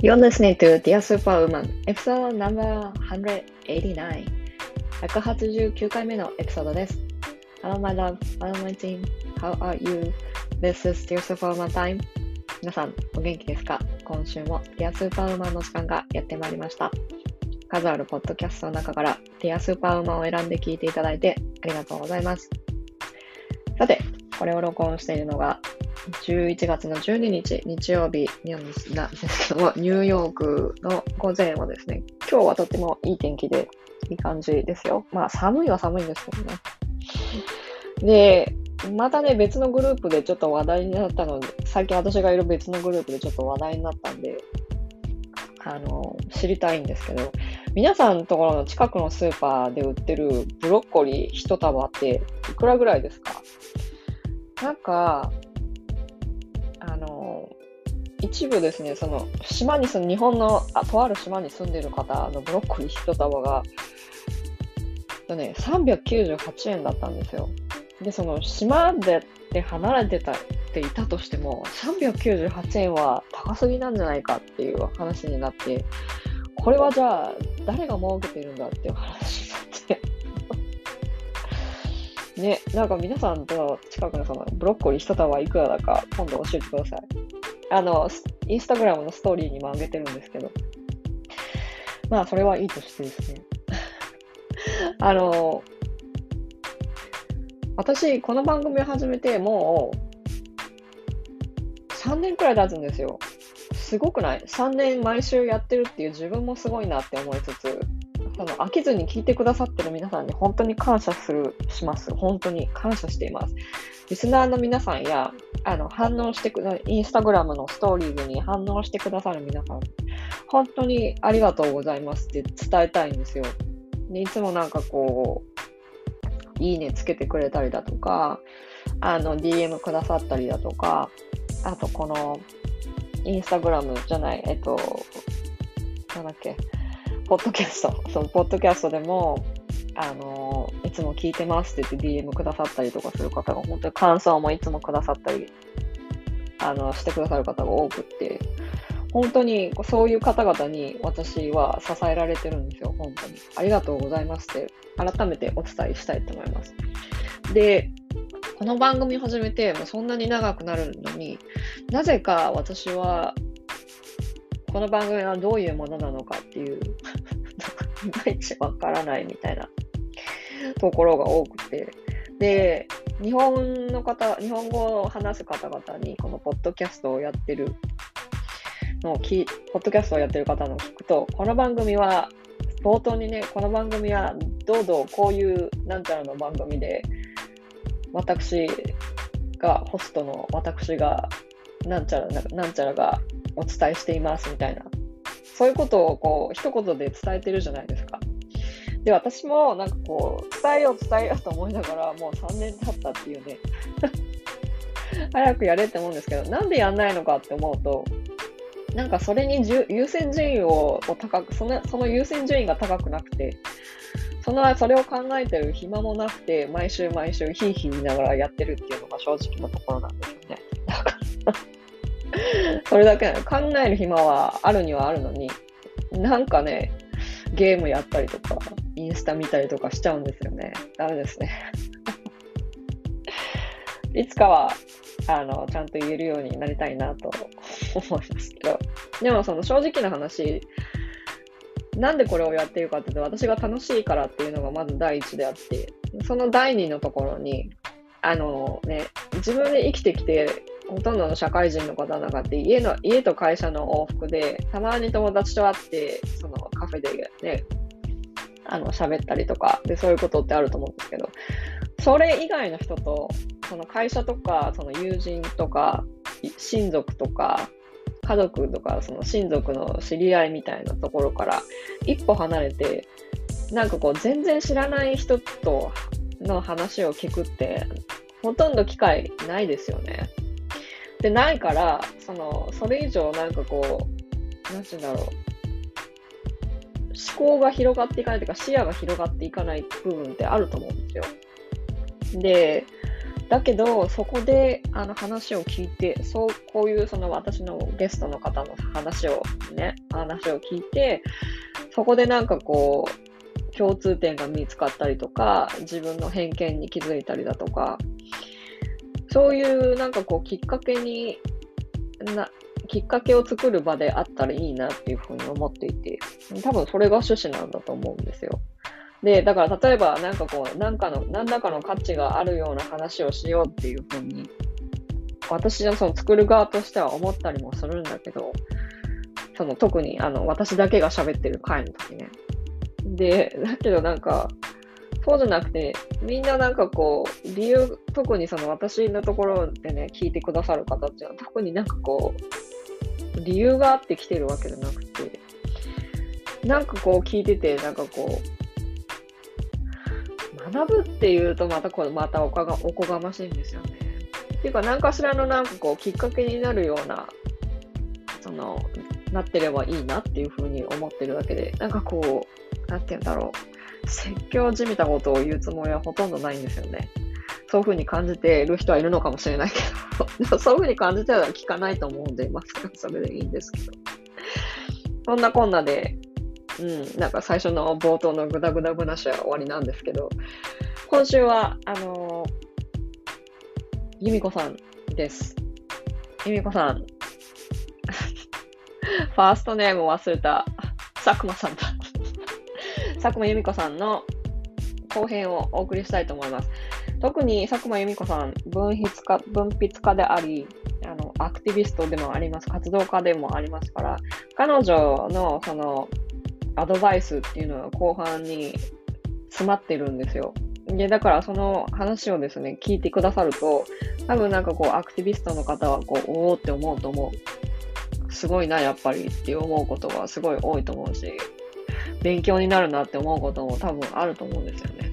You're listening to Dear Superwoman, episode number 189. 189回目のエピソードです。Hello, my love. Hello, my team. How are you? This is Dear Superwoman time. 皆さん、お元気ですか今週も Dear Superwoman の時間がやってまいりました。数あるポッドキャストの中から Dear Superwoman を選んで聞いていただいてありがとうございます。さて、これを録音しているのが11月の12日、日曜日なんですけども、ニューヨークの午前はですね、今日はとてもいい天気で、いい感じですよ。まあ、寒いは寒いんですけどね。で、またね、別のグループでちょっと話題になったので、最近私がいる別のグループでちょっと話題になったんで、あの、知りたいんですけど、皆さんのところの近くのスーパーで売ってるブロッコリー1束っていくらぐらいですか？なんか、一部ですね、その島に住ん日本のあとある島に住んでる方のブロッコリー1束が、とね、398円だったんですよ。で、その島でで離れてたっていたとしても、398円は高すぎなんじゃないかっていう話になって、これはじゃあ誰が儲けてるんだっていう話になって。ね、なんか皆さんと近くのそのブロッコリー一束いくらだか今度教えてください。あの、インスタグラムのストーリーにも上げてるんですけど。まあ、それはいいとしてですね。あの、私、この番組を始めてもう3年くらい経つんですよ。すごくない ?3 年毎週やってるっていう自分もすごいなって思いつつ、その飽きずに聞いてくださってる皆さんに本当に感謝する、します。本当に感謝しています。リスナーの皆さんや、あの、反応してくだ、インスタグラムのストーリーズに反応してくださる皆さん、本当にありがとうございますって伝えたいんですよ。でいつもなんかこう、いいねつけてくれたりだとか、あの、DM くださったりだとか、あとこの、インスタグラムじゃない、えっと、なんだっけ、ポッドキャスト、そう、ポッドキャストでも、あの、いつも聞いてますって言って DM くださったりとかする方が、本当に感想もいつもくださったり、あの、してくださる方が多くって、本当にそういう方々に私は支えられてるんですよ、本当に。ありがとうございますって、改めてお伝えしたいと思います。で、この番組始めて、もうそんなに長くなるのに、なぜか私は、この番組はどういうものなのかっていう、いまいちわからないみたいなところが多くて。で、日本の方、日本語を話す方々に、このポッドキャストをやってるのを聞い、ポッドキャストをやってる方の聞くと、この番組は、冒頭にね、この番組は、どうぞこういうなんちゃらの番組で、私が、ホストの私が、なんちゃら、なんちゃらがお伝えしていますみたいな。そういうことをこう、一言で伝えてるじゃないですか。で、私もなんかこう、伝えよう伝えようと思いながら、もう3年経ったっていうね。早くやれって思うんですけど、なんでやんないのかって思うと、なんかそれに優先順位を高くその、その優先順位が高くなくて、その、それを考えてる暇もなくて、毎週毎週ヒーヒー言いながらやってるっていうのが正直なところなんですよね。それだけなの。考える暇はあるにはあるのに、なんかね、ゲームやったりとか、インスタ見たりとかしちゃうんですよね。ダメですね。いつかは、あの、ちゃんと言えるようになりたいなと 思いますけど。でもその正直な話、なんでこれをやっているかっていうと、私が楽しいからっていうのがまず第一であって、その第二のところに、あのね、自分で生きてきて、ほとんどの社会人の方の中って家の、家と会社の往復で、たまに友達と会って、そのカフェでね、あの、喋ったりとか、で、そういうことってあると思うんですけど、それ以外の人と、その会社とか、その友人とか、親族とか、家族とか、その親族の知り合いみたいなところから一歩離れて、なんかこう全然知らない人との話を聞くって、ほとんど機会ないですよね。で、ないから、その、それ以上なんかこう、なんて言うんだろう。思考が広がっていかないというか、視野が広がっていかない部分ってあると思うんですよ。で、だけど、そこであの話を聞いて、そう、こういうその私のゲストの方の話をね、話を聞いて、そこでなんかこう、共通点が見つかったりとか、自分の偏見に気づいたりだとか、そういうなんかこうきっかけにな、きっかけを作る場であったらいいなっていうふうに思っていて、多分それが趣旨なんだと思うんですよ。で、だから例えばなんかこう、なんかの、何らかの価値があるような話をしようっていうふうに、私はその作る側としては思ったりもするんだけど、その特にあの私だけが喋ってる回の時ね。で、だけどなんか、そうじゃなくて、みんななんかこう、理由、特にその私のところでね、聞いてくださる方っていうのは、特になんかこう、理由があって来てるわけじゃなくて、なんかこう聞いてて、なんかこう、学ぶっていうとまたこれまたおかがおこがましいんですよね。っていうか何かしらのなんかこうきっかけになるようなそのなってればいいなっていうふうに思ってるだけでなんかこうなんて言うんだろう説教じみたことを言うつもりはほとんどないんですよね。そういうふうに感じている人はいるのかもしれないけど そういうふうに感じてたら聞かないと思うんで、まあ、それでいいんですけど。そんなこんなで、うん、なんか最初の冒頭のグダグダ話は終わりなんですけど、今週は、あのー、由美子さんです。由美子さん。ファーストネーム忘れた佐久間さんだ。佐久間由美子さんの後編をお送りしたいと思います。特に佐久間由美子さん、文筆家文筆家であり、あのアクティビストでもあります、活動家でもありますから、彼女のそのアドバイスっていうのは後半に詰まってるんですよ。で、だからその話をですね、聞いてくださると、多分なんかこう、アクティビストの方はこう、おおって思うと思う。すごいな、やっぱりって思うことがすごい多いと思うし、勉強になるなって思うことも多分あると思うんですよね。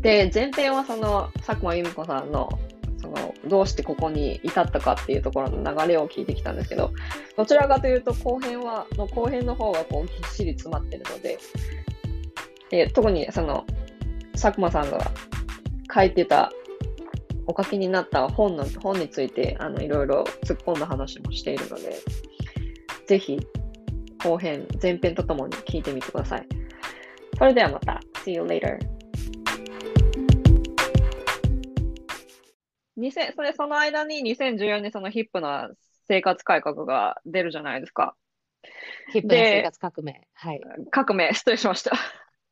で、前編はその、佐久間由美子さんのそのどうしてここに至ったかっていうところの流れを聞いてきたんですけどどちらかというと後編はの後編の方がこうぎっしり詰まってるのでで特にその佐久間さんが書いてたお書きになった本の本についてあのいろいろ突っ込んだ話もしているのでぜひ後編前編とともに聞いてみてください。それではまた。See you later. 2000それその間に2014年そのヒップな生活改革が出るじゃないですか。ヒップな生活革命。はい。革命、失礼しました。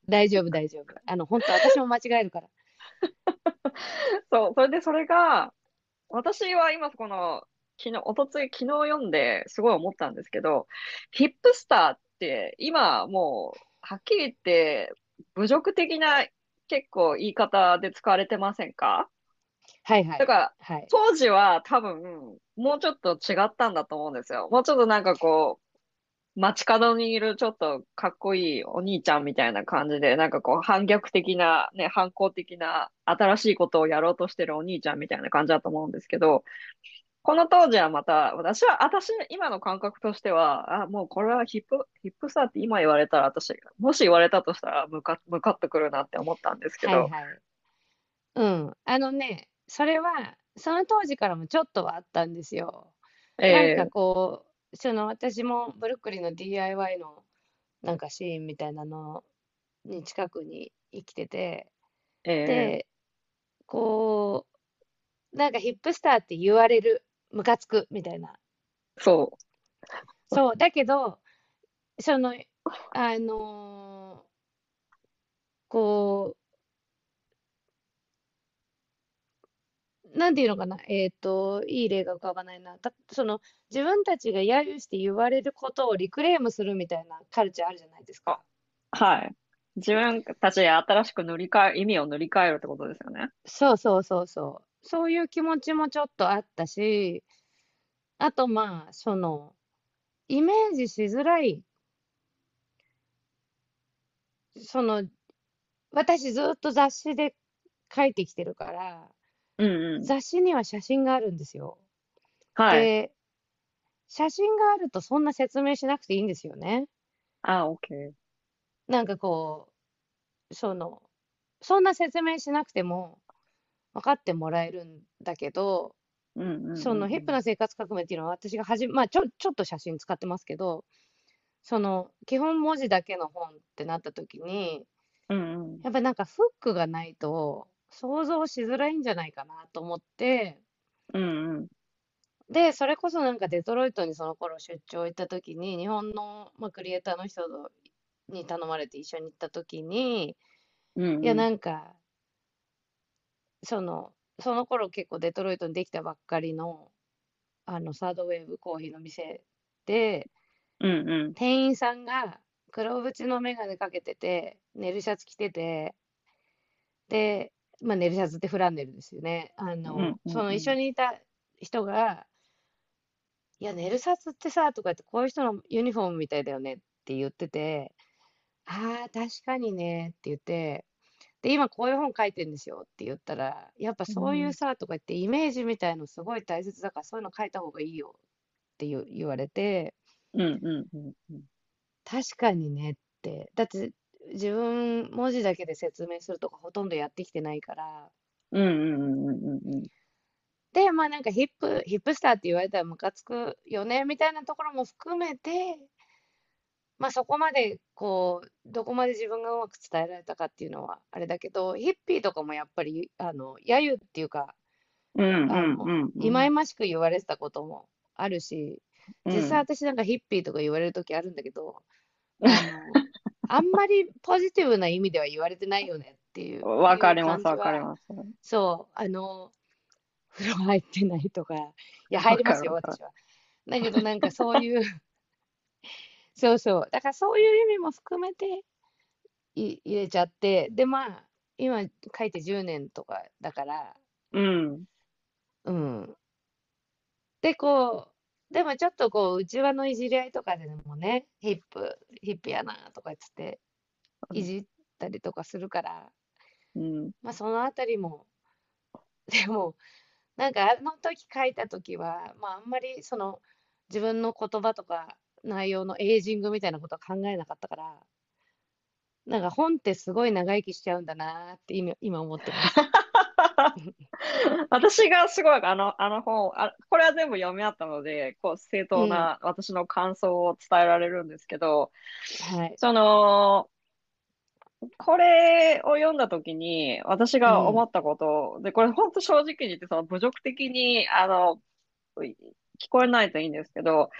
大丈夫、大丈夫。あの、本当私も間違えるから。そう、それでそれが、私は今この、昨日、おとつい、昨日読んですごい思ったんですけど、ヒップスターって今もう、はっきり言って、侮辱的な結構言い方で使われてませんか？はいはい。だから、はい、当時は多分、もうちょっと違ったんだと思うんですよ。もうちょっとなんかこう、街角にいるちょっとかっこいいお兄ちゃんみたいな感じで、なんかこう反逆的な、ね、反抗的な新しいことをやろうとしてるお兄ちゃんみたいな感じだと思うんですけど、この当時はまた、私は、私、今の感覚としては、あ、もうこれはヒップ、ヒップスターって今言われたら私、もし言われたとしたらムカ、ムカってくるなって思ったんですけど。はいはい。うん。あのね、それは、その当時からもちょっとはあったんですよ。なんかこう、その私もブルックリンの DIY のなんかシーンみたいなのに近くに生きてて、えで、こう、なんかヒップスターって言われる、ムカつくみたいな。そう。そう、だけど、その、あのーこう、なんていうのかな、えっと、いい例が浮かばないな。たその、自分たちが揶揄して言われることをリクレームするみたいなカルチャーあるじゃないですか。はい。自分たちで新しく塗り替え、意味を塗り替えるってことですよね。そうそうそうそう。そういう気持ちもちょっとあったし、あとまあ、その、イメージしづらい、その、私ずっと雑誌で書いてきてるから、うんうん。雑誌には写真があるんですよ。はい。で、写真があるとそんな説明しなくていいんですよね。あ、OK。なんかこう、その、そんな説明しなくても、分かってもらえるんだけど、うんうんうんそのヒップな生活革命っていうのは私がはじめ、まあちょ、ちょっと写真使ってますけど、その基本文字だけの本ってなった時に、うんうん。やっぱなんかフックがないと想像しづらいんじゃないかなと思って、うんうん。で、それこそなんかデトロイトにその頃出張行った時に、日本の、まあ、クリエイターの人に頼まれて一緒に行った時に、うん。いやなんか、その、その頃結構デトロイトにできたばっかりの、あの、サードウェーブコーヒーの店で、うんうん店員さんが黒縁の眼鏡かけてて、ネルシャツ着てて、で、まあ、ネルシャツってフランネルですよね。あの、うんうんうんその一緒にいた人が、いや、ネルシャツってさ、とか言って、こういう人のユニフォームみたいだよねって言ってて、ああ、確かにねって言って、で、今こういう本書いてんですよって言ったら、やっぱそういうさ、とか言って、イメージみたいのすごい大切だから、そういうの書いた方がいいよって言う言われて、うんうんうんうん確かにねって。だって自分文字だけで説明するとかほとんどやってきてないから。うんうんうんうんうんで、まあなんかヒップ、ヒップスターって言われたらムカつくよねみたいなところも含めて、まあそこまでこう、どこまで自分がうまく伝えられたかっていうのはあれだけど、ヒッピーとかもやっぱり、あの、揶揄っていうか、うんうん忌々しく言われてたこともあるし、実際私なんかヒッピーとか言われるときあるんだけど、あの、あんまりポジティブな意味では言われてないよねっていう。うんわかりますわかりますそう、あの、風呂入ってないとか、いや、入りますよ、私は。だけど、なんかそういう、そうそう、だからそういう意味も含めてい入れちゃって、で、まあ、今書いて10年とかだから、うん。うん。で、こう、でもちょっとこう、内輪のいじり合いとかでもね、ヒップ、ヒップやなとか言って、いじったりとかするから、うん。まあそのあたりも、でも、なんかあの時書いた時は、まああんまりその自分の言葉とか内容のエイジングみたいなことは考えなかったから、なんか本ってすごい長生きしちゃうんだなーって今、今思ってます。私がすごいあの、あの本あ、これは全部読み合ったので、こう正当な私の感想を伝えられるんですけど、はい。その、これを読んだときに私が思ったこと、で、これ本当正直に言って、その侮辱的に、あの、聞こえないといいんですけど、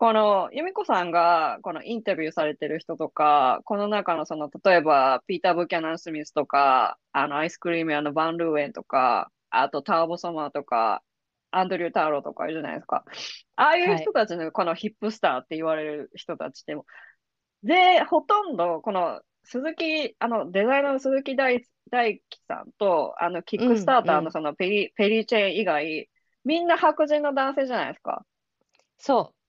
この、由美子さんが、このインタビューされてる人とか、この中のその、例えば、ピーター・ブキャナン・スミスとか、あの、アイスクリーム屋のバン・ルーエンとか、あと、ターボ・ソマーとか、アンドリュー・ターロとかいるじゃないですか。ああいう人たちの、このヒップスターって言われる人たちでも、で、ほとんど、この、鈴木、あの、デザイナーの鈴木大大樹さんと、あの、キックスターターうんうんのそのペリ、ペリーチェーン以外、みんな白人の男性じゃないですか。そう。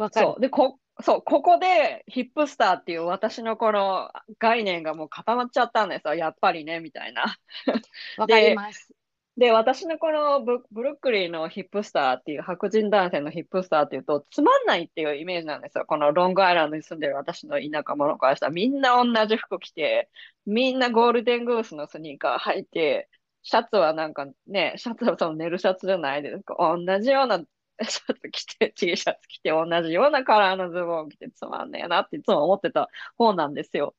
わかる。そう。で、こ、そう、ここでヒップスターっていう私のこの概念がもう固まっちゃったんですよ。やっぱりね、みたいな。わかります。で、私のこのブ、ブルックリンのヒップスターっていう白人男性のヒップスターっていうと、つまんないっていうイメージなんですよ。このロングアイランドに住んでる私の田舎者からしたら、みんな同じ服着て、みんなゴールデングースのスニーカー履いて、シャツはなんかね、シャツはその寝るシャツじゃないですか。同じようなシャツ着て、T シャツ着て、同じようなカラーのズボン着てつまんねえなっていつも思ってた方なんですよ。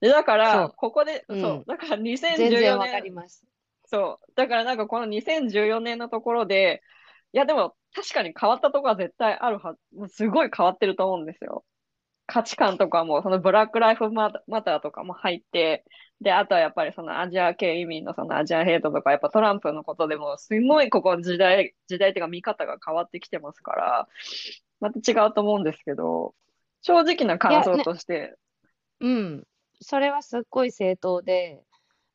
でだから、ここで、うんそう、だから全2014然わかり年、ます。そう。だからなんかこの2014年のところで、いやでも確かに変わったところは絶対あるはず、もうすごい変わってると思うんですよ。価値観とかも、そのブラックライフマターとかも入って、で、あとはやっぱりそのアジア系移民のそのアジアヘイトとか、やっぱトランプのことでも、すごいここ時代、時代っていうか見方が変わってきてますから、また違うと思うんですけど、正直な感想として、うん。それはすっごい正当で、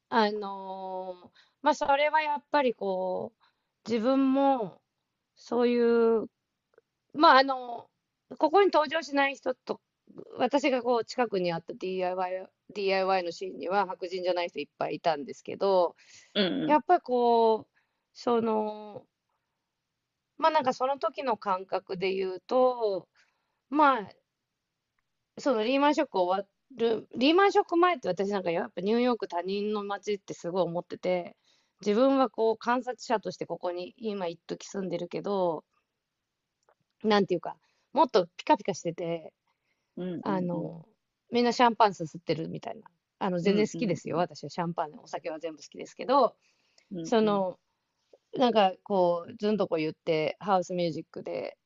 あのーまあ、それはやっぱりこう、自分も、そういう、まあ、あの、ここに登場しない人と、私がこう、近くにあった DIY、DIY のシーンには白人じゃない人いっぱいいたんですけど、うんうん。やっぱりこう、その、まあなんかその時の感覚で言うと、まあ、そのリーマンショック終わる、リーマンショック前って私なんかやっぱニューヨーク他人の街ってすごい思ってて、自分はこう観察者としてここに今一時住んでるけど、なんていうか、もっとピカピカしてて、うんあの、みんなシャンパンすすってるみたいな。あの、全然好きですよ。うん私はシャンパン、お酒は全部好きですけど、うんそ、の、なんかこう、ずんとこ言って、ハウスミュージックで、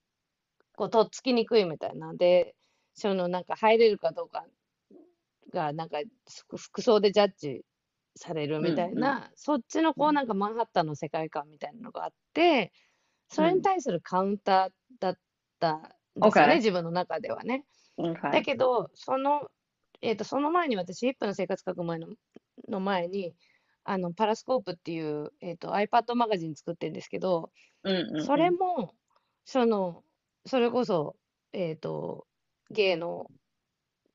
こう、とっつきにくいみたいな。んで、そのなんか入れるかどうかが、なんか服服装でジャッジされるみたいうんな、そっちのこううんなんかマンハッタンの世界観みたいなのがあって、それに対するカウンターだったんですよね、OK 自分の中ではね。うんはい。だけど、その、えっと、その前に私、1分の生活書く前のの前に、あの、パラスコープっていう、えっと、iPad マガジン作ってるんですけど、うんうんうん。それも、その、それこそ、えっと、ゲイの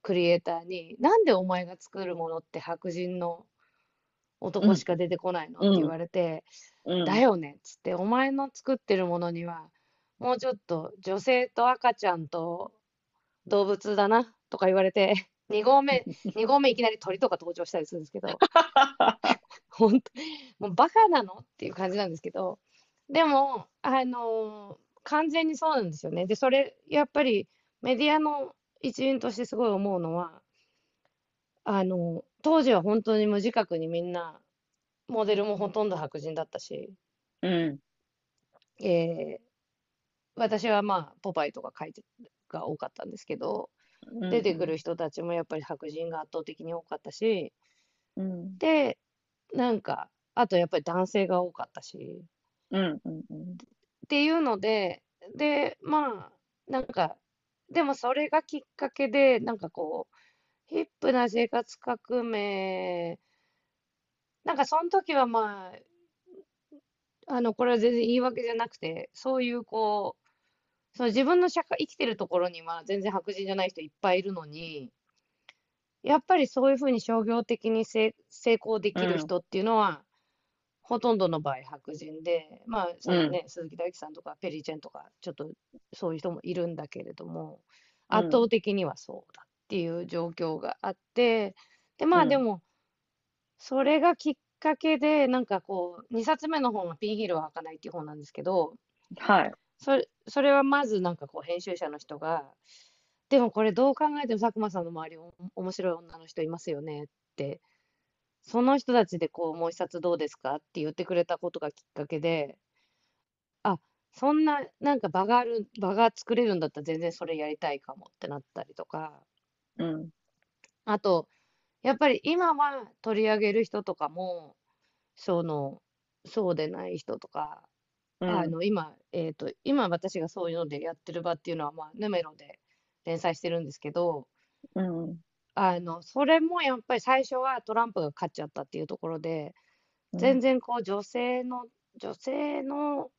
クリエイターに、なんでお前が作るものって白人の男しか出てこないのって言われて、うん。だよねっつって、お前の作ってるものには、もうちょっと女性と赤ちゃんと動物だなとか言われて、2合目、2合目いきなり鳥とか登場したりするんですけど、本当、もうバカなの？っていう感じなんですけど、でも、あのー完全にそうなんですよね。で、それ、やっぱりメディアの一員としてすごい思うのは、あの、当時は本当に無自覚にみんな、モデルもほとんど白人だったし、うんえー私はまあ、ポパイとか書いてが多かったんですけど、出てくる人たちもやっぱり白人が圧倒的に多かったし、うん。で、なんか、あとやっぱり男性が多かったし、うんうんうん。っていうので、で、まあ、なんか、でもそれがきっかけで、なんかこう、ヒップな生活革命、なんかその時はまあ、あの、これは全然言い訳じゃなくて、そういうこう、その自分の社会、生きてるところには全然白人じゃない人いっぱいいるのに、やっぱりそういうふうに商業的に成成功できる人っていうのは、ほとんどの場合白人で、まあ、そのね、鈴木大樹さんとかペリーチェンとか、ちょっとそういう人もいるんだけれども、うん。圧倒的にはそうだっていう状況があって、で、まうん。あでも、それがきっかけで、なんかこう、2冊目の本はピンヒールは履かないっていう本なんですけど、はいそれ、それはまずなんかこう編集者の人が、でもこれどう考えても佐久間さんの周りお面白い女の人いますよねって、その人たちでこうもう一冊どうですかって言ってくれたことがきっかけで、あ、そんななんか場がある、場が作れるんだったら全然それやりたいかもってなったりとか、うん。あと、やっぱり今は取り上げる人とかも、その、そうでない人とか、あの、今、えっと、今私がそういうのでやってる場っていうのは、まあ、ヌメロで連載してるんですけど、うんあの、それもやっぱり最初はトランプが勝っちゃったっていうところで、うん全然こう女性の、女性の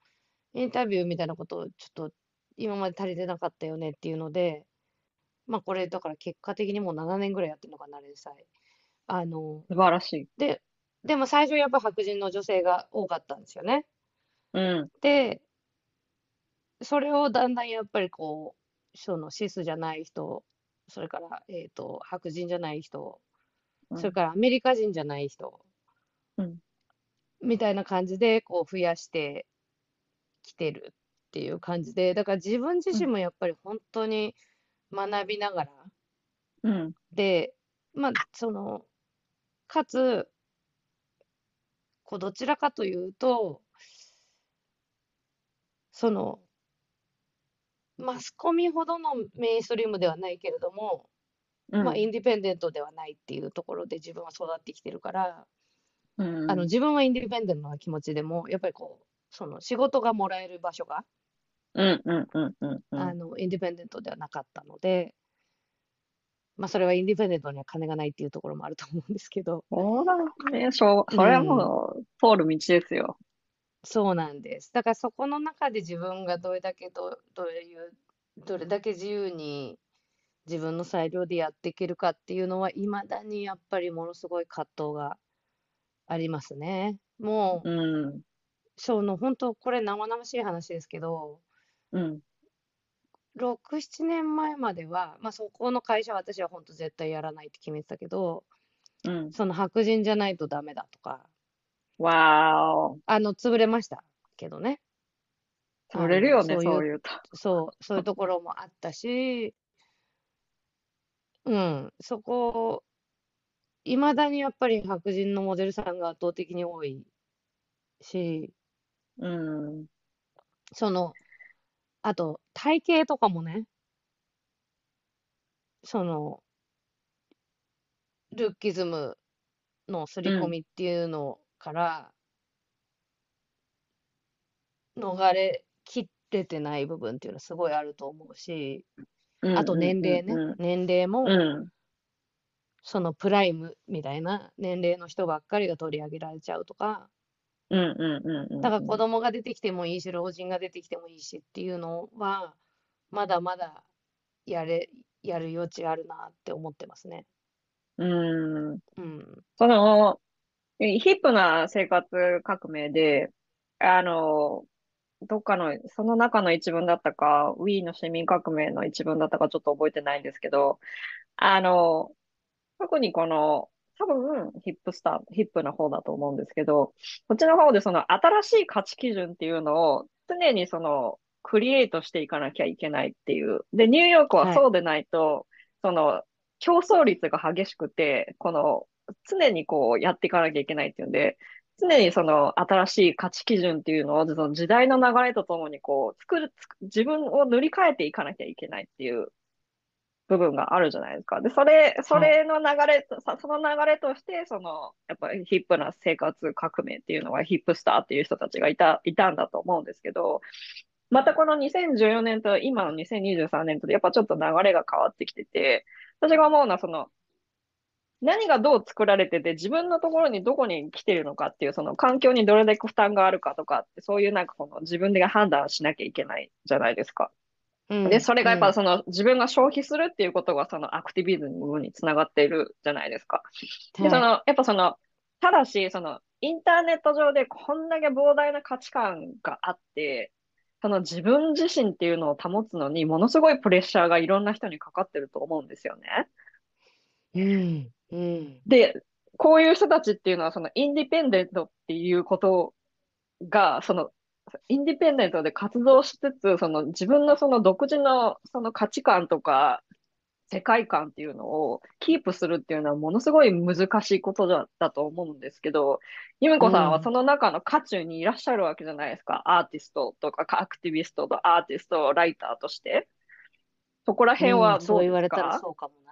インタビューみたいなことをちょっと今まで足りてなかったよねっていうので、まあこれだから結果的にもう7年ぐらいやってるのかな、連載。あの、素晴らしいで、でも最初やっぱ白人の女性が多かったんですよね。うん。で、それをだんだんやっぱりこう、そのシスじゃない人、それから、えっと、白人じゃない人、それからアメリカ人じゃない人、うん。みたいな感じでこう増やしてきてるっていう感じで、だから自分自身もやっぱり本当に学びながら、うん。で、まあ、その、かつ、こうどちらかというと、その、マスコミほどのメインストリームではないけれども、うん。まあ、インディペンデントではないっていうところで自分は育ってきてるから、うん。あの自分はインディペンデントな気持ちでも、やっぱりこう、その仕事がもらえる場所が、うんうんうんうんうん。あのインディペンデントではなかったので、まあ、それはインディペンデントには金がないっていうところもあると思うんですけど、そうだね、しょう、それはもう通る道ですよ。そうなんです。だからそこの中で自分がどれだけど、どういう、どれだけ自由に自分の裁量でやっていけるかっていうのは、いまだにやっぱりものすごい葛藤がありますね。もう、うんその本当、これ生々しい話ですけど、うん6、7年前までは、まあ、そこの会社は私は本当絶対やらないって決めてたけど、うんその白人じゃないとダメだとか、わーあの、潰れましたけどね。潰れるよね、あのそういうと。そう、そういうところもあったし、うん、そこ、いまだにやっぱり白人のモデルさんが圧倒的に多いし、うん。その、あと体型とかもね、その、ルッキズムの刷り込みっていうのから、逃れきれてない部分っていうのはすごいあると思うし、あと年齢ね、うん年齢も、うん。そのプライムみたいな年齢の人ばっかりが取り上げられちゃうとか、うんうんうんうん。だから子供が出てきてもいいし、老人が出てきてもいいしっていうのは、まだまだやれ、やる余地あるなって思ってますね。うん。うん。その、ヒップな生活革命で、あの、どっかの、その中の一文だったか、ウィーンの市民革命の一文だったかちょっと覚えてないんですけど、あの、特にこの、多分ヒップスター、ヒップの方だと思うんですけど、こっちの方でその新しい価値基準っていうのを常にそのクリエイトしていかなきゃいけないっていう。で、ニューヨークはそうでないと、その競争率が激しくて、この常にこうやっていかなきゃいけないっていうんで、常にその新しい価値基準っていうのをその時代の流れとともにこう作る、自分を塗り替えていかなきゃいけないっていう部分があるじゃないですか。で、それ、それの流れと、さその流れとして、その、やっぱりヒップな生活革命っていうのはヒップスターっていう人たちがいた、いたんだと思うんですけど、またこの2014年と今の2023年とでやっぱちょっと流れが変わってきてて、私が思うのはその、何がどう作られてて自分のところにどこに来てるのかっていうその環境にどれだけ負担があるかとかってそういうなんかこの自分で判断しなきゃいけないじゃないですか。うんで、それがやっうんぱその自分が消費するっていうことがそのアクティビズムにつながっているじゃないですか。で、そはいの、やっぱその、ただし、その、インターネット上でこんだけ膨大な価値観があって、その自分自身っていうのを保つのにものすごいプレッシャーがいろんな人にかかってると思うんですよね。うん。うん。で、こういう人たちっていうのはそのインディペンデントっていうことが、その、インディペンデントで活動しつつ、その自分のその独自のその価値観とか世界観っていうのをキープするっていうのはものすごい難しいことだだと思うんですけど、由美子さんはその中の渦中にいらっしゃるわけじゃないですか？アーティストとかアクティビストとアーティスト、ライターとして。そこら辺はうんそう言われどうですか？たらそうかもな。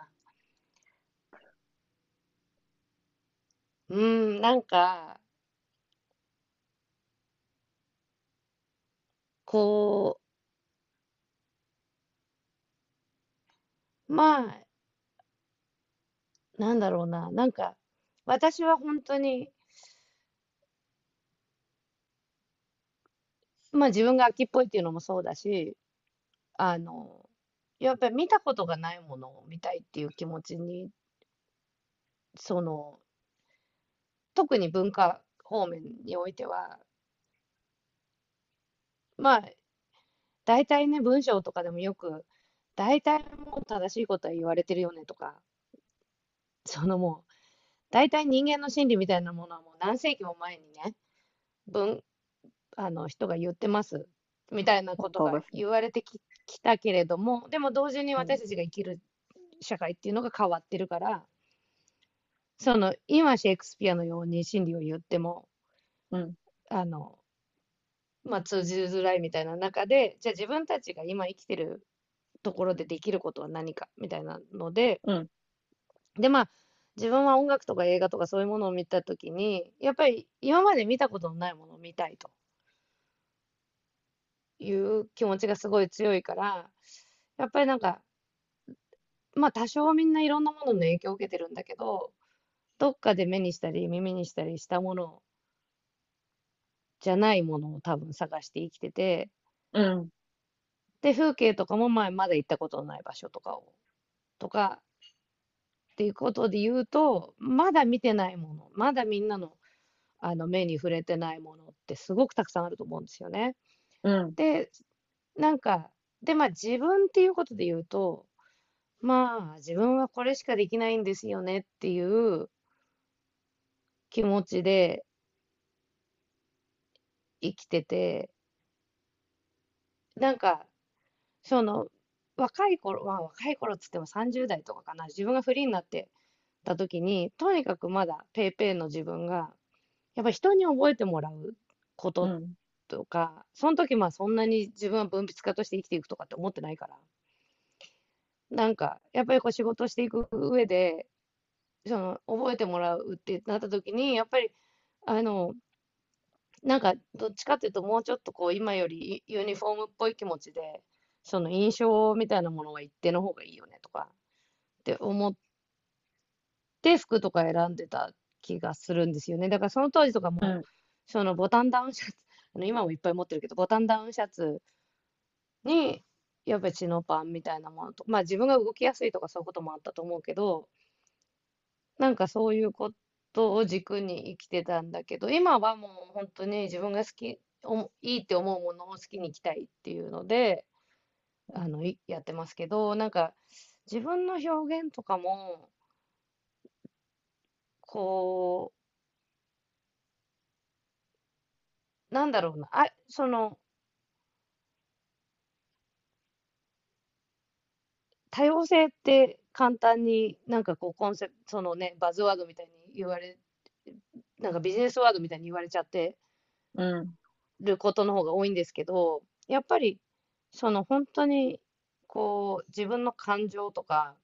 うん、なんか、こう、まあ、なんだろうな、なんか、私は本当に、まあ自分が秋っぽいっていうのもそうだし、あの、やっぱり見たことがないものを見たいっていう気持ちに、その、特に文化方面においては、まあ、大体ね、文章とかでもよく、大体もう正しいことは言われてるよねとか、そのもう、大体人間の心理みたいなものはもう何世紀も前にね、文、あの人が言ってますみたいなことが言われてき、きたけれども、でも同時に私たちが生きる社会っていうのが変わってるから、その今シェイクスピアのように真理を言っても、うん。あの、まあ、通じづらいみたいな中で、じゃあ自分たちが今生きてるところでできることは何かみたいなので、うん。で、まあ、自分は音楽とか映画とかそういうものを見たときに、やっぱり今まで見たことのないものを見たいという気持ちがすごい強いから、やっぱりなんか、まあ多少みんないろんなものの影響を受けてるんだけど、どっかで目にしたり耳にしたりしたものじゃないものを多分探して生きてて、うん。で、風景とかもまあまだ行ったことのない場所とかを、とか、っていうことで言うと、まだ見てないもの、まだみんなの、あの目に触れてないものってすごくたくさんあると思うんですよね。うん。で、なんか、で、まあ自分っていうことで言うと、まあ自分はこれしかできないんですよねっていう気持ちで生きてて、なんか、その、若い頃、まあ若い頃っつっても30代とかかな、自分がフリーになってた時に、とにかくまだペーペーの自分が、やっぱ人に覚えてもらうことうん。とか、その時まあそんなに自分は文筆家として生きていくとかって思ってないから、なんか、やっぱりこう仕事していく上で、その、覚えてもらうってなった時に、やっぱり、あの、なんか、どっちかっていうと、もうちょっとこう、今よりユユニフォームっぽい気持ちで、その印象みたいなものが一定の方がいいよねとかって思って服とか選んでた気がするんですよね。だからその当時とかも、うん。そのボタンダウンシャツ、あの今もいっぱい持ってるけど、ボタンダウンシャツに、やっぱりチノパンみたいなものと、まあ自分が動きやすいとかそういうこともあったと思うけど、なんかそういうことを軸に生きてたんだけど、今はもう本当に自分が好き、おもいいって思うものを好きに生きたいっていうので、あの、いやってますけど、なんか自分の表現とかも、こう、なんだろうな、あ、その、多様性って簡単になんかこうコンセプト、そのね、バズワードみたいに言われ、なんかビジネスワードみたいに言われちゃってうん。ることの方が多いんですけど、やっぱりその本当にこう自分の感情とか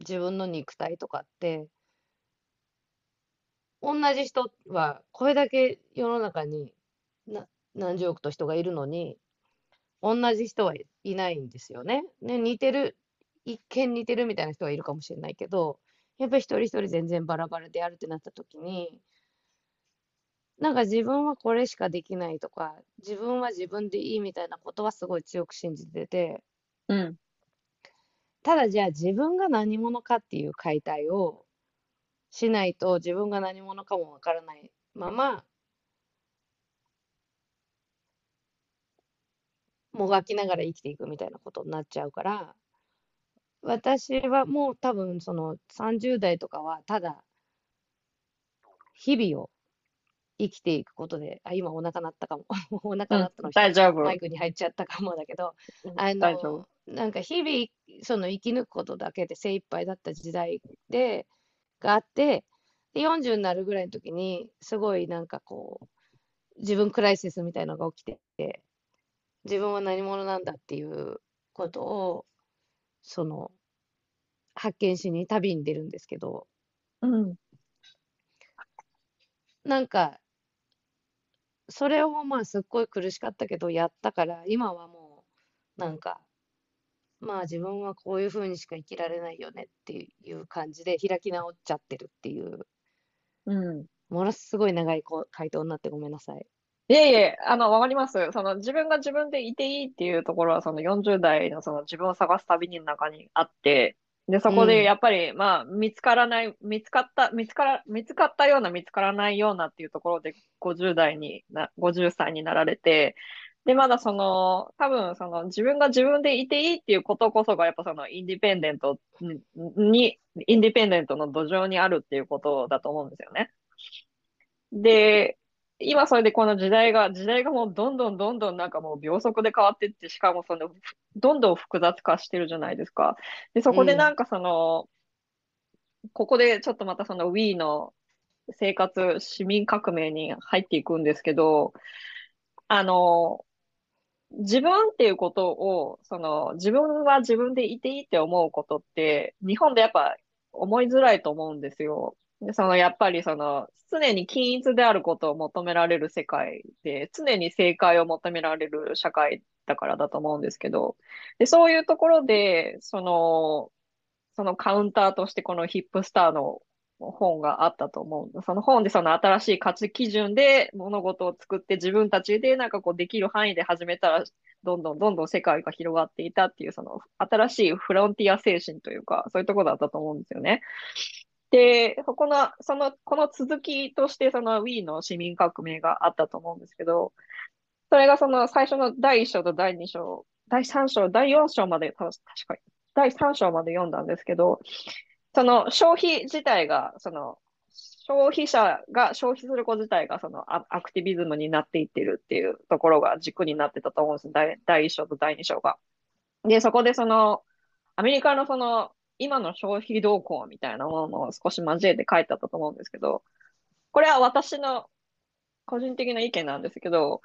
自分の肉体とかって同じ人はこれだけ世の中にな何十億と人がいるのに同じ人はいないんですよね。ね、似てる、一見似てるみたいな人はいるかもしれないけど、やっぱり一人一人全然バラバラであるってなった時に、なんか自分はこれしかできないとか、自分は自分でいいみたいなことはすごい強く信じてて、うん。ただじゃあ自分が何者かっていう解体をしないと自分が何者かもわからないまま、もがきながら生きていくみたいなことになっちゃうから、私はもう多分その30代とかはただ日々を生きていくことで、あ、今お腹鳴ったかも。お腹うん。鳴ったの大丈夫。マイクに入っちゃったかもだけど、うんあ。の、なんか日々、その生き抜くことだけで精一杯だった時代で、があって、で、40になるぐらいの時に、すごいなんかこう、自分クライシスみたいなのが起きてて、自分は何者なんだっていうことを、その、発見しに旅に出るんですけど、うん。なんか、それをまあすっごい苦しかったけど、やったから、今はもう、なんか、まあ自分はこういう風にしか生きられないよねっていう感じで開き直っちゃってるっていう、うん。ものすごい長いこ回答になってごめんなさい。いえいえ、あの、わかります。その自分が自分でいていいっていうところは、その40代のその自分を探す旅の中にあって、で、そこうん、でやっぱり、まあ、見つからない、見つかった、見つから、見つかったような、見つからないようなっていうところで50代にな、50歳になられて、で、まだその、多分その自分が自分でいていいっていうことこそが、やっぱそのインディペンデントに、インディペンデントの土壌にあるっていうことだと思うんですよね。で、今それでこの時代が、時代がもうどんどんどんどんなんかもう秒速で変わっていって、しかもその、どんどん複雑化してるじゃないですか。で、そこでなんかその、ここでちょっとまたその Wii の生活、市民革命に入っていくんですけど、あの、自分っていうことを、その、自分は自分でいていいって思うことって、日本でやっぱ思いづらいと思うんですよ。その、やっぱりその、常に均一であることを求められる世界で、常に正解を求められる社会だからだと思うんですけど、で、そういうところで、その、そのカウンターとしてこのヒップスターの本があったと思う。その本でその新しい価値基準で物事を作って自分たちでなんかこうできる範囲で始めたら、どんどんどんどん世界が広がっていたっていうその新しいフロンティア精神というか、そういうとこだったと思うんですよね。で、そこの、その、この続きとしてその Wii の市民革命があったと思うんですけど、それがその最初の第1章と第2章、第3章、第4章まで、確かに、第3章まで読んだんですけど、その消費自体が、その、消費者が消費すること自体がそのアクティビズムになっていってるっていうところが軸になってたと思うんです第1章と第2章が。で、そこでその、アメリカのその、今の消費動向みたいなものを少し交えて書いてあったと思うんですけど、これは私の個人的な意見なんですけど、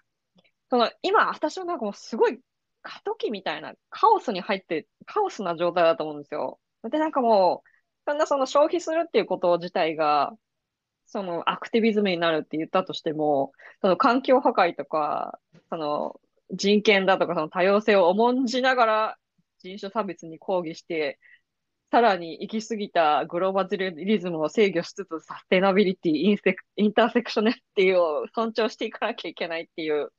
その、今、私はなんかもうすごい過渡期みたいなカオスに入って、カオスな状態だと思うんですよ。で、なんかもう、そんなその消費するっていうこと自体が、そのアクティビズムになるって言ったとしても、その環境破壊とか、その人権だとかその多様性を重んじながら人種差別に抗議して、さらに行き過ぎたグローバルリズムを制御しつつ、サステナビリティ、インセインターセクショネっていうを尊重していかなきゃいけないっていう、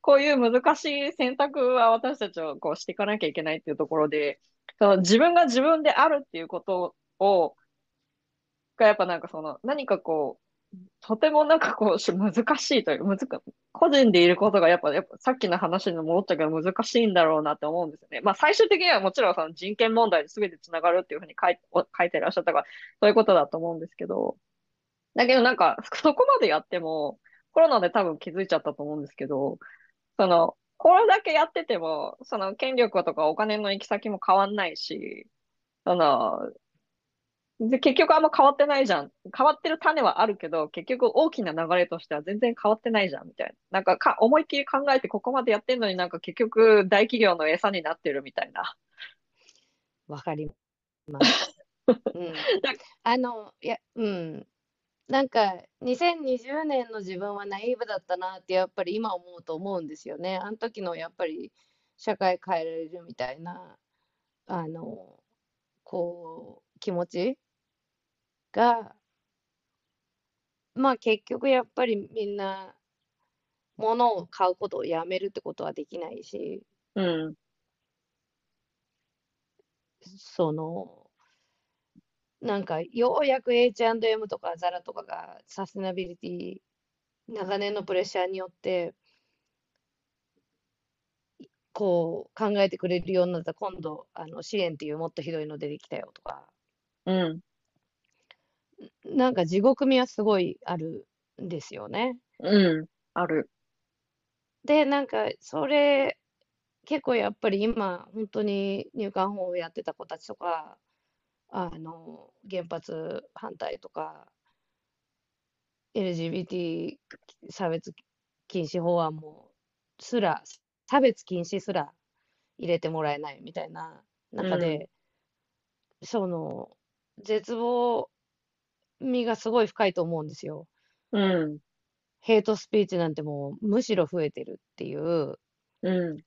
こういう難しい選択は私たちはこうしていかなきゃいけないっていうところで、その自分が自分であるっていうことを、がやっぱなんかその、何かこう、とてもなんかこう、難しいという、難個人でいることがやっぱ、やっぱさっきの話に戻ったけど難しいんだろうなって思うんですよね。まあ最終的にはもちろんその人権問題に全てつながるっていうふうに書い書いてらっしゃったから、そういうことだと思うんですけど、だけどなんか、そこまでやっても、コロナで多分気づいちゃったと思うんですけど、その、これだけやってても、その権力とかお金の行き先も変わんないし、その、で、結局あんま変わってないじゃん。変わってる種はあるけど、結局大きな流れとしては全然変わってないじゃん、みたいな。なんかか、思いっきり考えてここまでやってんのになんか結局大企業の餌になってるみたいな。わかります。うん、あの、いや、うん。なんか、2020年の自分はナイーブだったなって、やっぱり今思うと思うんですよね。あの時のやっぱり社会変えられるみたいな、あの、こう、気持ちが、まあ結局やっぱりみんな物を買うことをやめるってことはできないし、うん。その、なんかようやく H&M とかザラとかがサステナビリティ、長年のプレッシャーによって、こう考えてくれるようになった今度あの支援っていうもっとひどいの出てきたよとか、うん。なんか地獄味はすごいあるんですよね。うん、ある。で、なんかそれ、結構やっぱり今、本当に入管法をやってた子たちとか、あの、原発反対とか、LGBT 差別禁止法案もすら、差別禁止すら入れてもらえないみたいな中で、その、絶望味がすごい深いと思うんですよ。うん。ヘイトスピーチなんてもうむしろ増えてるっていう。うん。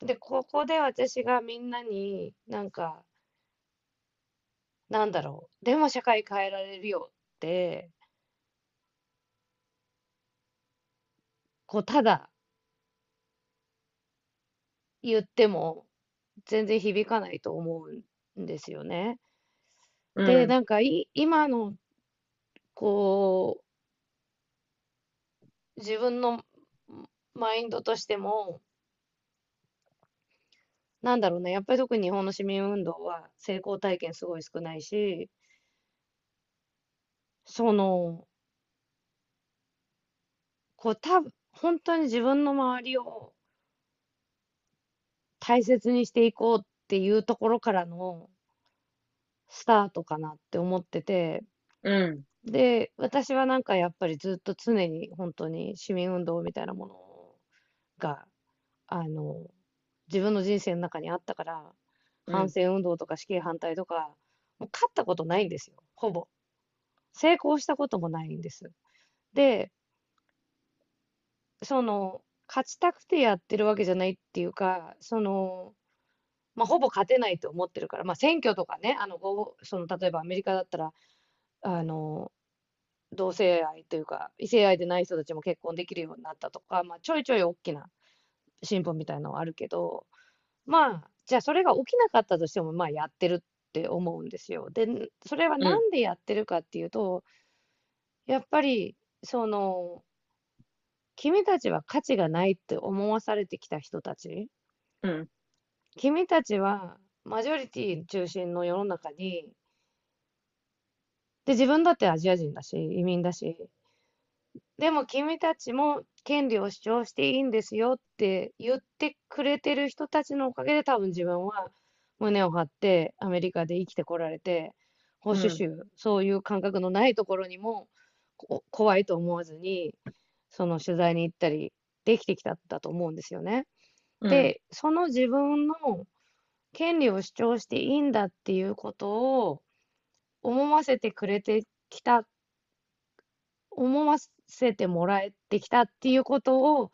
で、ここで私がみんなになんか、なんだろう、でも社会変えられるよって、こう、ただ言っても全然響かないと思うんですよね。で、なんかい今の、こう、自分のマインドとしても、なんだろうね、やっぱり特に日本の市民運動は成功体験すごい少ないし、その、こう、た本当に自分の周りを大切にしていこうっていうところからのスタートかなって思ってて、うん。で、私はなんかやっぱりずっと常に本当に市民運動みたいなものが、あの、自分の人生の中にあったから、反戦運動とか死刑反対とか、もう勝ったことないんですよ、ほぼ。成功したこともないんです。で、その、勝ちたくてやってるわけじゃないっていうか、その、まあ、ほぼ勝てないと思ってるから、まあ、選挙とかね、あのその例えばアメリカだったら、あの同性愛というか、異性愛でない人たちも結婚できるようになったとか、まあ、ちょいちょい大きな進歩みたいなのはあるけど、まあ、じゃあそれが起きなかったとしても、まあ、やってるって思うんですよ。で、それはなんでやってるかっていうと、うん、やっぱり、その、君たちは価値がないって思わされてきた人たち、うん、君たちはマジョリティ中心の世の中にで、自分だってアジア人だし、移民だし。でも君たちも権利を主張していいんですよって言ってくれてる人たちのおかげで多分自分は胸を張ってアメリカで生きてこられて、保守州、そういう感覚のないところにも怖いと思わずに、その取材に行ったりできてきたんだと思うんですよね。で、その自分の権利を主張していいんだっていうことを思わせてくれてきた、思わせてもらえてきたっていうことを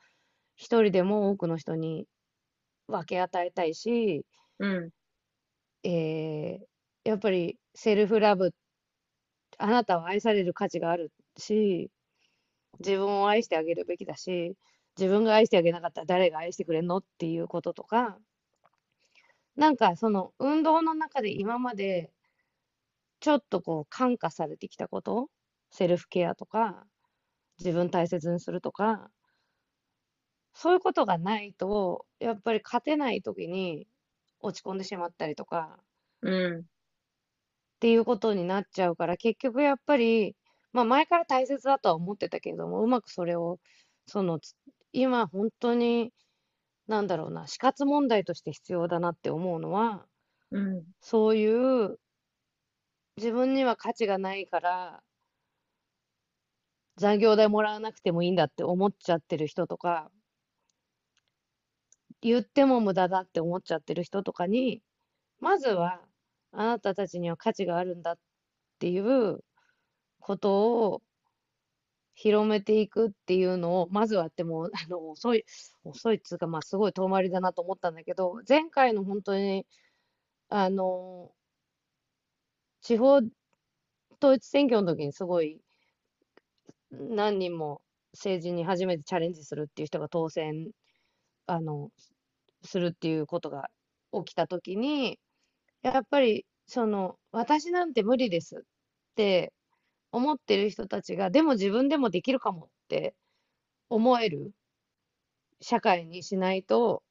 一人でも多くの人に分け与えたいし、うん。えーやっぱりセルフラブ、あなたは愛される価値があるし、自分を愛してあげるべきだし、自分が愛してあげなかったら誰が愛してくれんの？っていうこととか、なんかその運動の中で今までちょっとこう感化されてきたこと、セルフケアとか、自分大切にするとか、そういうことがないと、やっぱり勝てない時に落ち込んでしまったりとか、うん。っていうことになっちゃうから、結局やっぱり、まあ前から大切だとは思ってたけれども、うまくそれを、その、今本当に、なんだろうな、死活問題として必要だなって思うのは、うん。そういう自分には価値がないから、残業代もらわなくてもいいんだって思っちゃってる人とか、言っても無駄だって思っちゃってる人とかに、まずは、あなたたちには価値があるんだっていうことを広めていくっていうのを、まずはってもう、あの、遅い、遅いっつうか、まあ、すごい遠回りだなと思ったんだけど、前回の本当に、あの、地方統一選挙の時にすごい何人も政治に初めてチャレンジするっていう人が当選あのするっていうことが起きた時にやっぱりその私なんて無理ですって思ってる人たちがでも自分でもできるかもって思える社会にしないと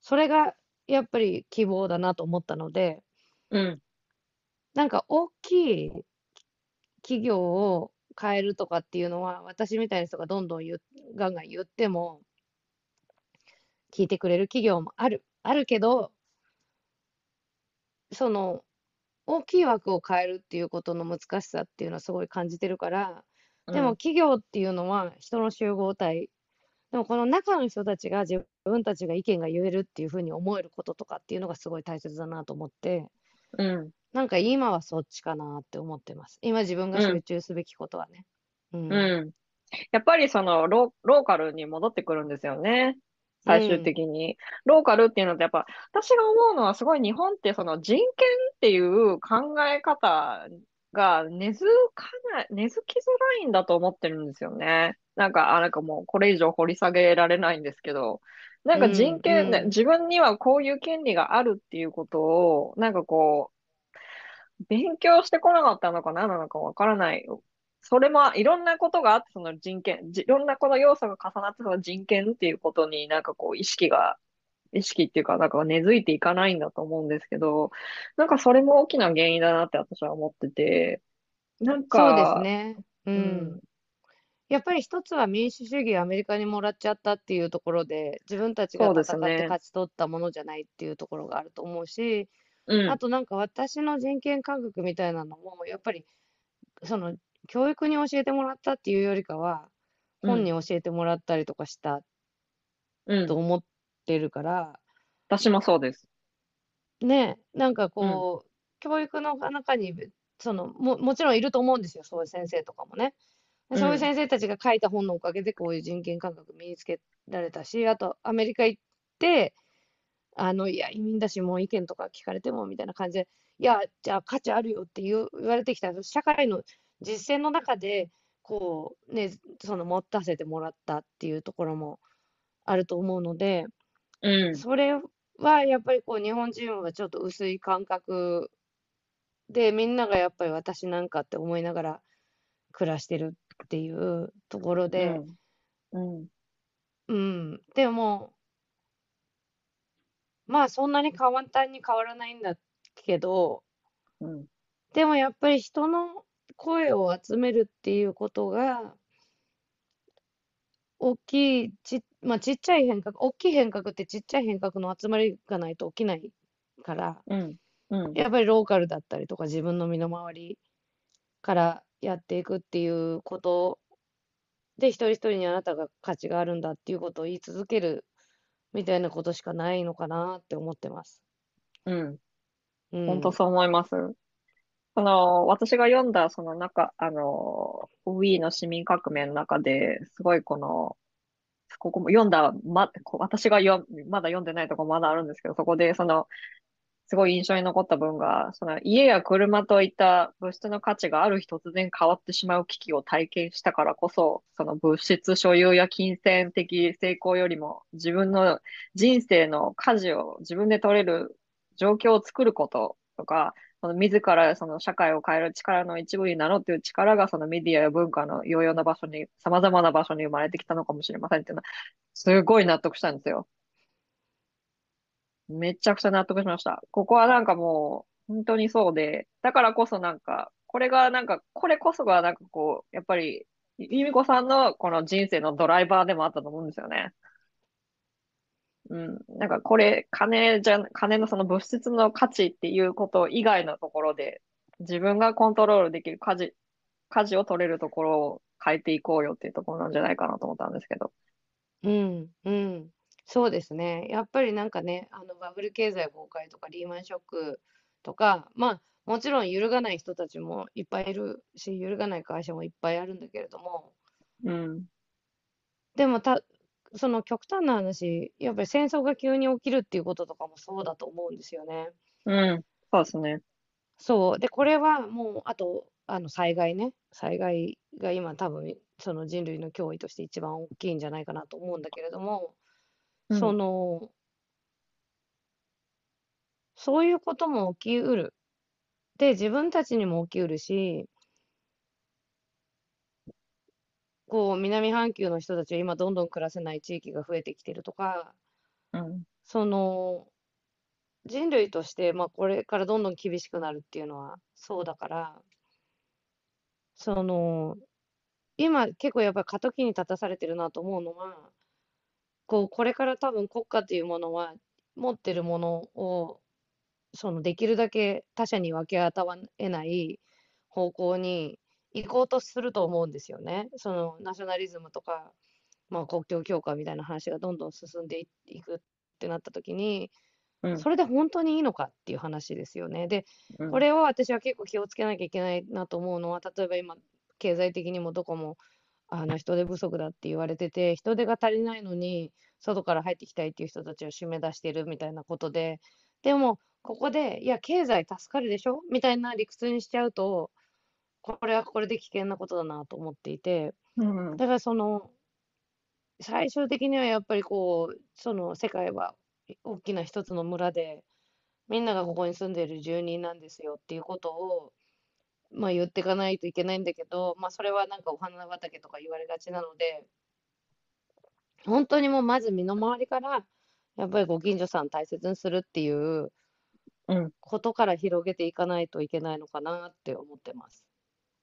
それがやっぱり希望だなと思ったので、うん、なんか大きい企業を変えるとかっていうのは、私みたいな人がどんどん言ガンガン言っても、聞いてくれる企業もある。あるけど、その、大きい枠を変えるっていうことの難しさっていうのはすごい感じてるから、でも企業っていうのは人の集合体。でもこの中の人たちが自分たちが意見が言えるっていうふうに思えることとかっていうのがすごい大切だなと思って、うん。なんか今はそっちかなって思ってます。今自分が集中すべきことはね。うん。うん、やっぱりそのロローカルに戻ってくるんですよね。最終的に。うん、ローカルっていうのってやっぱ、私が思うのはすごい日本ってその人権っていう考え方が根付かない、根付きづらいんだと思ってるんですよね。なんか、あ、なんかもうこれ以上掘り下げられないんですけど、なんか人権、うんうん、自分にはこういう権利があるっていうことを、なんかこう、勉強してこなかったのか何なのかわからない。それもいろんなことがあって、その人権、いろんなこの要素が重なって、その人権っていうことになんかこう意識が、意識っていうか、なんか根付いていかないんだと思うんですけど、なんかそれも大きな原因だなって私は思ってて、なんか、そうですね。うん、うん。やっぱり一つは民主主義をアメリカにもらっちゃったっていうところで、自分たちが戦って勝ち取ったものじゃないっていうところがあると思うし、うん、あとなんか私の人権感覚みたいなのも、やっぱり、その、教育に教えてもらったっていうよりかは、本に教えてもらったりとかしたと思ってるから、うん、私もそうです。ね、なんかこう、教育の中に、そのも、もちろんいると思うんですよ、そういう先生とかもね。そういう先生たちが書いた本のおかげで、こういう人権感覚身につけられたし、あと、アメリカ行って、あの、いや、移民だし、もう意見とか聞かれても、みたいな感じで、いや、じゃあ価値あるよって言言われてきた、社会の実践の中で、こう、ね、その持たせてもらったっていうところもあると思うので、うん、それはやっぱりこう、日本人はちょっと薄い感覚で、みんながやっぱり私なんかって思いながら暮らしてるっていうところで、うん。うん。でも、まあそんなに簡単に変わらないんだけど、うん。でもやっぱり人の声を集めるっていうことが、大きい、ち、まあ、ちっちゃい変革、大きい変革ってちっちゃい変革の集まりがないと起きないから、うん。うん。やっぱりローカルだったりとか自分の身の回りからやっていくっていうことで、一人一人にあなたが価値があるんだっていうことを言い続けるみたいなことしかないのかなって思ってます。うん。本当そう思います。その、私が読んだ、その中、あの、Wii の市民革命の中で、すごいこの、ここも読んだ、ま、私がよまだ読んでないとこまだあるんですけど、そこで、その、すごい印象に残った文が、その家や車といった物質の価値がある日突然変わってしまう危機を体験したからこそ、その物質所有や金銭的成功よりも自分の人生の舵を自分で取れる状況を作ることとか、その自らその社会を変える力の一部になろうという力がそのメディアや文化の要々な場所に、様々な場所に生まれてきたのかもしれませんっていうのは、すごい納得したんですよ。めちゃくちゃ納得しました。ここはなんかもう、本当にそうで、だからこそなんか、これがなんか、これこそがなんかこう、やっぱり、由美子さんのこの人生のドライバーでもあったと思うんですよね。うん。なんかこれ、金じゃ、金のその物質の価値っていうこと以外のところで、自分がコントロールできる舵、舵を取れるところを変えていこうよっていうところなんじゃないかなと思ったんですけど。うん、うん。そうですね。やっぱりなんかね、あのバブル経済崩壊とかリーマンショックとか、まあ、もちろん揺るがない人たちもいっぱいいるし、揺るがない会社もいっぱいあるんだけれども、うん。でもた、その極端な話、やっぱり戦争が急に起きるっていうこととかもそうだと思うんですよね。うん、そうですね。そう。で、これはもう、あと、あの災害ね。災害が今多分、その人類の脅威として一番大きいんじゃないかなと思うんだけれども、うん、その、そういうことも起きうる。で、自分たちにも起きうるし、こう、南半球の人たちは今どんどん暮らせない地域が増えてきてるとか、うん。その、人類として、まあ、これからどんどん厳しくなるっていうのはそうだから、その、今結構やっぱり過渡期に立たされてるなと思うのは、こう、これから多分国家というものは持ってるものを、そのできるだけ他者に分け与えない方向に行こうとすると思うんですよね。そのナショナリズムとか、まあ、国境強化みたいな話がどんどん進んでいくってなった時に、うん、それで本当にいいのかっていう話ですよね。で、これを私は結構気をつけなきゃいけないなと思うのは、例えば今、経済的にもどこもあの人手不足だって言われてて、人手が足りないのに、外から入ってきたいっていう人たちを締め出してるみたいなことで、でも、ここで、いや、経済助かるでしょみたいな理屈にしちゃうと、これはこれで危険なことだなと思っていて、うん、だからその、最終的にはやっぱりこう、その世界は大きな一つの村で、みんながここに住んでいる住人なんですよっていうことを、まあ言っていかないといけないんだけど、まあそれはなんかお花畑とか言われがちなので、本当にもうまず身の回りから、やっぱりご近所さん大切にするっていうことから広げていかないといけないのかなって思ってます。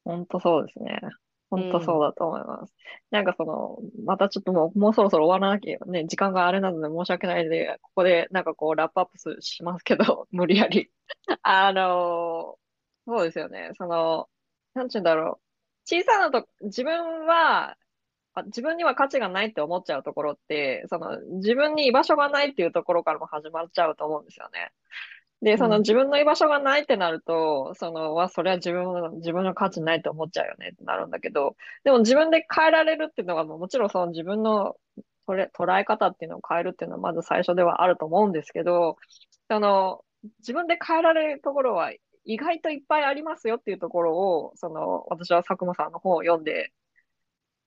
本当そうですね。本当そうだと思います。なんかその、またちょっともう、もうそろそろ終わらなきゃね、時間があれなので申し訳ないので、ここでなんかこうラップアップしますけど、無理やり。あの、そうですよね。その、なんちゅうんだろう。小さなと、自分は、自分には価値がないって思っちゃうところって、その自分に居場所がないっていうところからも始まっちゃうと思うんですよね。で、その自分の居場所がないってなると、その、は、それは自分の、自分の価値ないと思っちゃうよねってなるんだけど、でも自分で変えられるっていうのが、もちろんその自分の捉え方っていうのを変えるっていうのはまず最初ではあると思うんですけど、その、自分で変えられるところは意外といっぱいありますよっていうところを、その、私は佐久間さんの本を読んで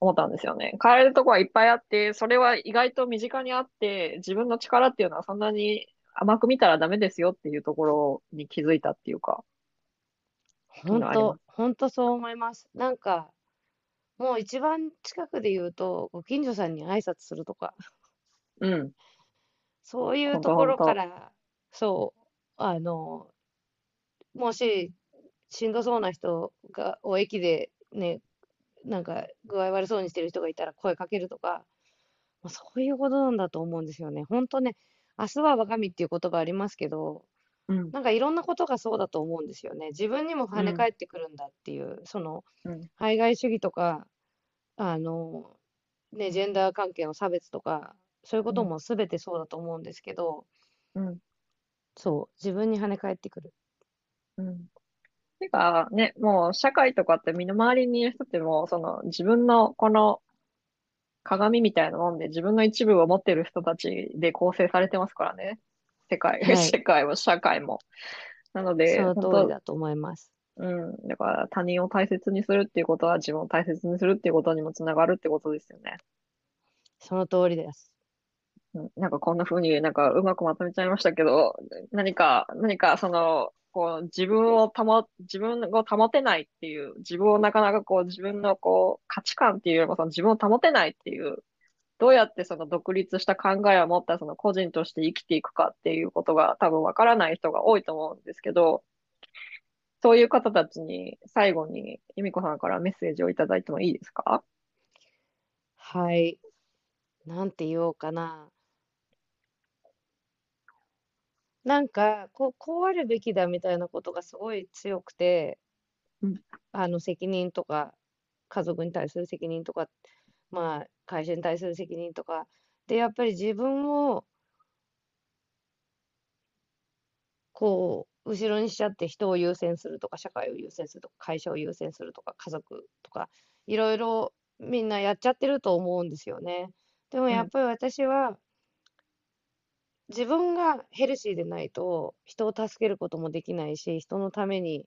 思ったんですよね。変えるところはいっぱいあって、それは意外と身近にあって、自分の力っていうのはそんなに甘く見たらダメですよっていうところに気づいたっていうか。本当、本当そう思います。なんか、もう一番近くで言うと、ご近所さんに挨拶するとか、うん。そういうところから、そう、あの、もし、しんどそうな人が、を駅でね、なんか具合悪そうにしてる人がいたら声かけるとか、まあ、そういうことなんだと思うんですよね。本当ね、明日は我が身っていう言葉ありますけど、うん。なんかいろんなことがそうだと思うんですよね。自分にも跳ね返ってくるんだっていう、その、うん。排外主義とか、あの、ね、ジェンダー関係の差別とか、そういうことも全てそうだと思うんですけど、うん。そう、自分に跳ね返ってくる。うん。てかね、もう社会とかって身の回りにいる人ってもう、その自分のこの鏡みたいなもんで自分の一部を持ってる人たちで構成されてますからね。世界、はい世界も社会も。なので、その通りだと思います。うん。だから他人を大切にするっていうことは自分を大切にするっていうことにもつながるってことですよね。その通りです。うん、なんかこんな風になんかうまくまとめちゃいましたけど、何か、何かその、こう自分を保、自分を保てないっていう、自分をなかなかこう自分のこう価値観っていうよりもその自分を保てないっていう、どうやってその独立した考えを持ったその個人として生きていくかっていうことが多分わからない人が多いと思うんですけど、そういう方たちに最後に由美子さんからメッセージをいただいてもいいですか？はい。なんて言おうかな。なんか、こう、こうあるべきだみたいなことがすごい強くて、うん。あの責任とか、家族に対する責任とか、まあ、会社に対する責任とか、で、やっぱり自分を、こう、後ろにしちゃって人を優先するとか、社会を優先するとか、会社を優先するとか、家族とか、いろいろみんなやっちゃってると思うんですよね。でもうん。やっぱり私は、自分がヘルシーでないと人を助けることもできないし、人のために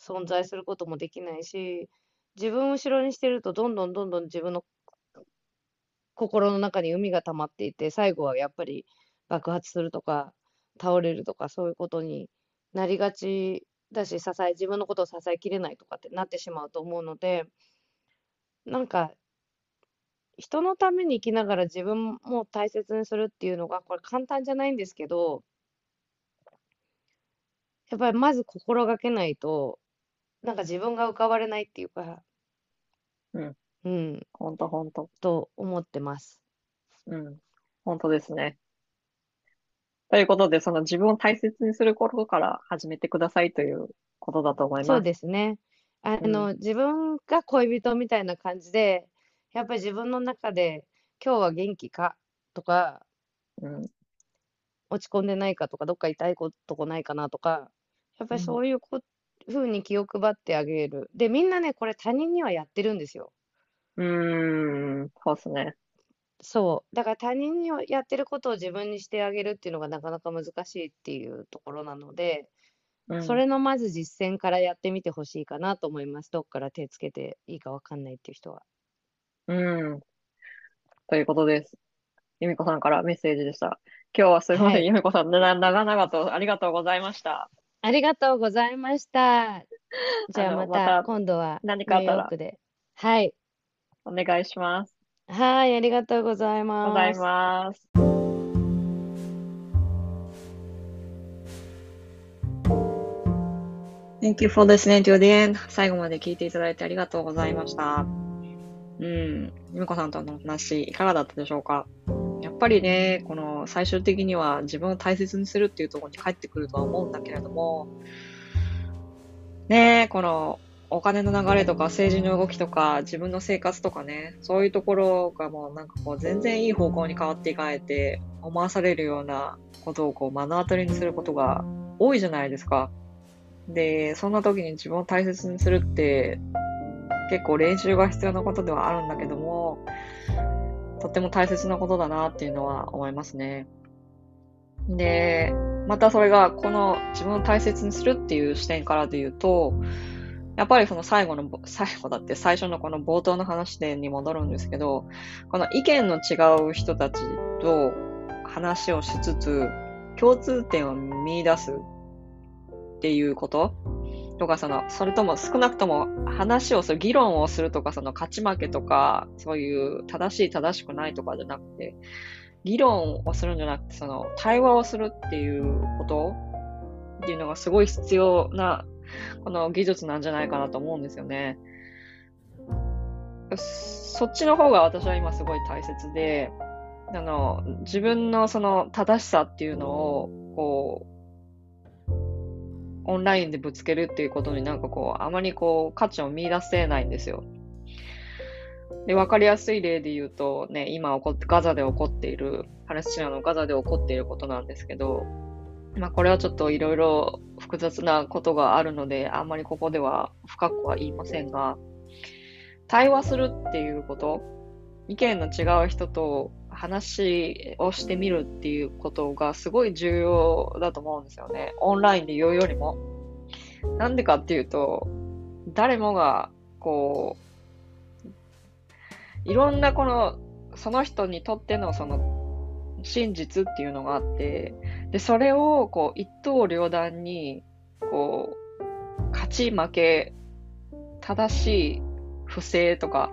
存在することもできないし、自分を後ろにしてるとどんどんどんどん自分の心の中に海が溜まっていて、最後はやっぱり爆発するとか、倒れるとか、そういうことになりがちだし、支え、自分のことを支えきれないとかってなってしまうと思うので、なんか人のために生きながら自分も大切にするっていうのが、これ簡単じゃないんですけど、やっぱりまず心がけないと、なんか自分が浮かばれないっていうか、うん。うん、ほんとほんと。と思ってます。うん。本当ですね。ということで、その自分を大切にすることから始めてくださいということだと思いそうます。ですね。あうん。の、自分が恋人みたいな感じで、やっぱり自分の中で、今日は元気かとか、うん。落ち込んでないかとか、どっか痛いことこないかなとか、やっぱりうん。そういうこ風に気を配ってあげる。で、みんなね、これ他人にはやってるんですよ。うーん。そうですね。そう。だから他人にやってることを自分にしてあげるっていうのがなかなか難しいっていうところなので、うん。それのまず実践からやってみてほしいかなと思います。どっから手つけていいかわかんないっていう人は。うん。ということです。由美子さんからメッセージでした。今日はすいません。はい。由美子さん、な、長々とありがとうございました。ありがとうございました。じゃああの、またまた今度は何かニューあったークで。はい。お願いします。はい、ありがとうございございます。ます。Thank you for listening to the end. 最後まで聞いていただいてありがとうございました。うん。ゆみこさんとの話、いかがだったでしょうか？やっぱりね、この最終的には自分を大切にするっていうところに帰ってくるとは思うんだけれども、ねこのお金の流れとか政治の動きとか自分の生活とかね、そういうところがもうなんかこう全然いい方向に変わっていかないて思わされるようなことをこう目の当たりにすることが多いじゃないですか。で、そんな時に自分を大切にするって結構練習が必要なことではあるんだけども、とっても大切なことだなっていうのは思いますね。で、またそれがこの自分を大切にするっていう視点からで言うと、やっぱりその最後の、最後だって最初のこの冒頭の話でに戻るんですけど、この意見の違う人たちと話をしつつ、共通点を見出すっていうこととか、その、それとも少なくとも話をする、議論をするとか、その勝ち負けとか、そういう正しい正しくないとかじゃなくて、議論をするんじゃなくて、その、対話をするっていうことっていうのがすごい必要なこの技術なんじゃないかなと思うんですよね。そっちの方が私は今すごい大切で、あの、自分のその正しさっていうのを、こう、オンラインでぶつけるっていうことになんかこう、あまりこう、価値を見出せないんですよ。で、わかりやすい例で言うと、ね、今起こって、ガザで起こっている、パレスチナのガザで起こっていることなんですけど、まあ、これはちょっといろいろ複雑なことがあるので、あんまりここでは深くは言いませんが、対話するっていうこと、意見の違う人と話をしてみるっていうことがすごい重要だと思うんですよね。オンラインで言うよりも。なんでかっていうと、誰もが、こう、いろんなこの、その人にとってのその真実っていうのがあって、で、それをこう一刀両断に、こう、勝ち負け、正しい、不正とか、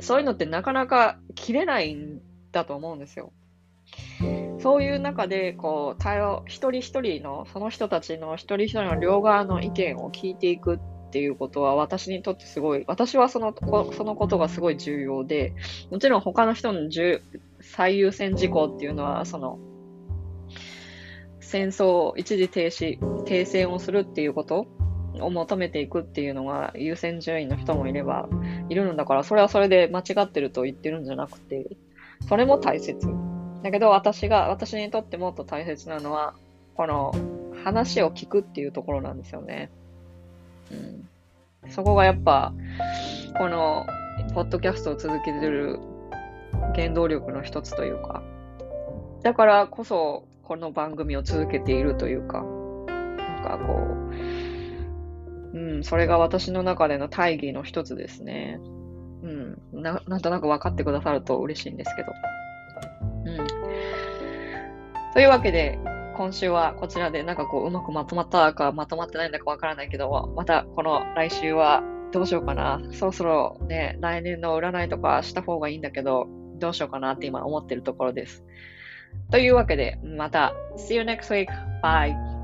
そういうのってなかなか切れないんだと思うんですよ。そういう中で、こう、対話、一人一人の、その人たちの一人一人の両側の意見を聞いていくっていうことは、私にとってすごい、私はその、そのことがすごい重要で、もちろん他の人の最優先事項っていうのは、その、戦争一時停止、停戦をするっていうことを求めていくっていうのが優先順位の人もいれば、いるんだから、それはそれで間違ってると言ってるんじゃなくて、それも大切。だけど私が、私にとってもっと大切なのは、この話を聞くっていうところなんですよね。うん。そこがやっぱ、この、ポッドキャストを続けてる原動力の一つというか、だからこそ、この番組を続けているというか、なんかこう、うん、それが私の中での大義の一つですね。うん、ななんとなく分かってくださると嬉しいんですけど。うん。というわけで、今週はこちらでなんかこううまくまとまったかまとまってないんだかわからないけど、またこの来週はどうしようかな。そろそろね、来年の占いとかした方がいいんだけど、どうしようかなって今思ってるところです。というわけで、また、See you next week. Bye.